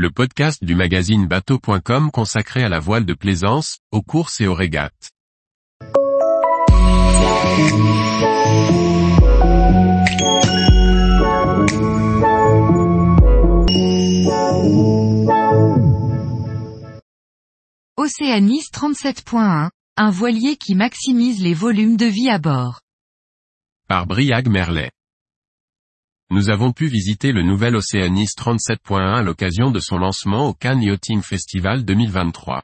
le podcast du magazine bateau.com consacré à la voile de plaisance, aux courses et aux régates. Océanis 37.1, un voilier qui maximise les volumes de vie à bord. Par Briag Merlet. Nous avons pu visiter le nouvel Oceanis 37.1 à l'occasion de son lancement au Cannes Yachting Festival 2023.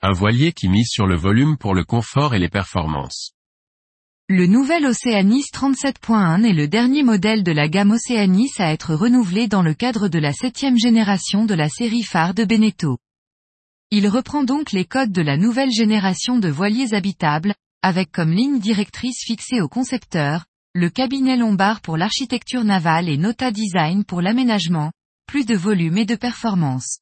Un voilier qui mise sur le volume pour le confort et les performances. Le nouvel Oceanis 37.1 est le dernier modèle de la gamme Oceanis à être renouvelé dans le cadre de la septième génération de la série phare de Beneteau. Il reprend donc les codes de la nouvelle génération de voiliers habitables, avec comme ligne directrice fixée au concepteur, le cabinet lombard pour l'architecture navale et Nota Design pour l'aménagement, plus de volume et de performance.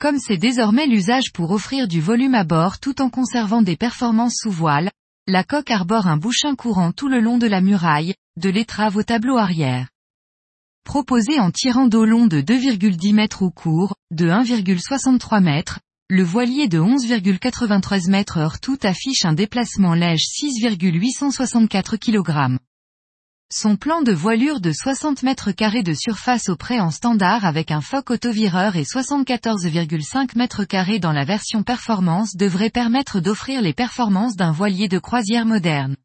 Comme c'est désormais l'usage pour offrir du volume à bord tout en conservant des performances sous voile, la coque arbore un bouchin courant tout le long de la muraille, de l'étrave au tableau arrière. Proposé en tirant d'eau long de 2,10 mètres au cours, de 1,63 mètres, le voilier de 11,93 mètres heure tout affiche un déplacement léger 6,864 kg. Son plan de voilure de 60 mètres carrés de surface au prêt en standard avec un foc autovireur et 74,5 mètres carrés dans la version performance devrait permettre d'offrir les performances d'un voilier de croisière moderne.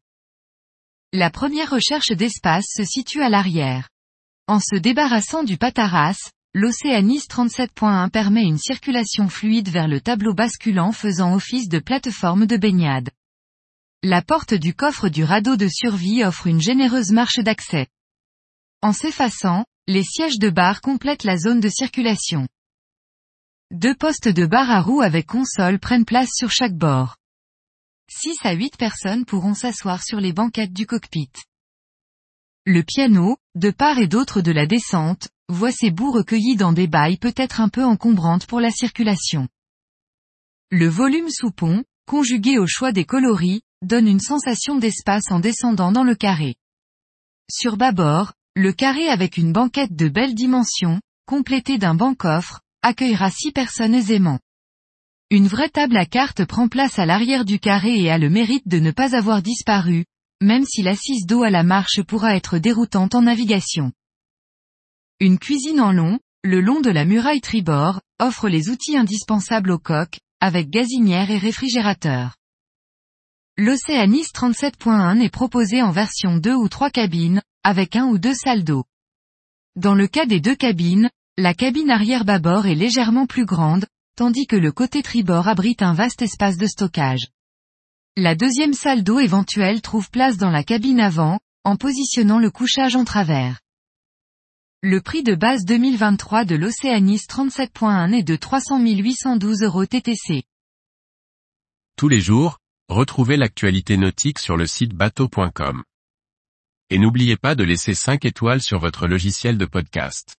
La première recherche d'espace se situe à l'arrière. En se débarrassant du pataras, l'Océanis 37.1 permet une circulation fluide vers le tableau basculant faisant office de plateforme de baignade. La porte du coffre du radeau de survie offre une généreuse marche d'accès. En s'effaçant, les sièges de bar complètent la zone de circulation. Deux postes de bar à roues avec console prennent place sur chaque bord. 6 à 8 personnes pourront s'asseoir sur les banquettes du cockpit. Le piano, de part et d'autre de la descente, voit ses bouts recueillis dans des bailles peut-être un peu encombrantes pour la circulation. Le volume sous pont, conjugué au choix des coloris, donne une sensation d'espace en descendant dans le carré. Sur bâbord, le carré avec une banquette de belle dimension, complétée d'un banc-coffre, accueillera six personnes aisément. Une vraie table à cartes prend place à l'arrière du carré et a le mérite de ne pas avoir disparu, même si l'assise d'eau à la marche pourra être déroutante en navigation. Une cuisine en long, le long de la muraille tribord, offre les outils indispensables au coq, avec gazinière et réfrigérateur. L'Océanis 37.1 est proposé en version 2 ou 3 cabines, avec un ou deux salles d'eau. Dans le cas des deux cabines, la cabine arrière bâbord est légèrement plus grande, tandis que le côté tribord abrite un vaste espace de stockage. La deuxième salle d'eau éventuelle trouve place dans la cabine avant, en positionnant le couchage en travers. Le prix de base 2023 de l'Océanis 37.1 est de 300 812 euros TTC. Tous les jours, retrouvez l'actualité nautique sur le site bateau.com. Et n'oubliez pas de laisser 5 étoiles sur votre logiciel de podcast.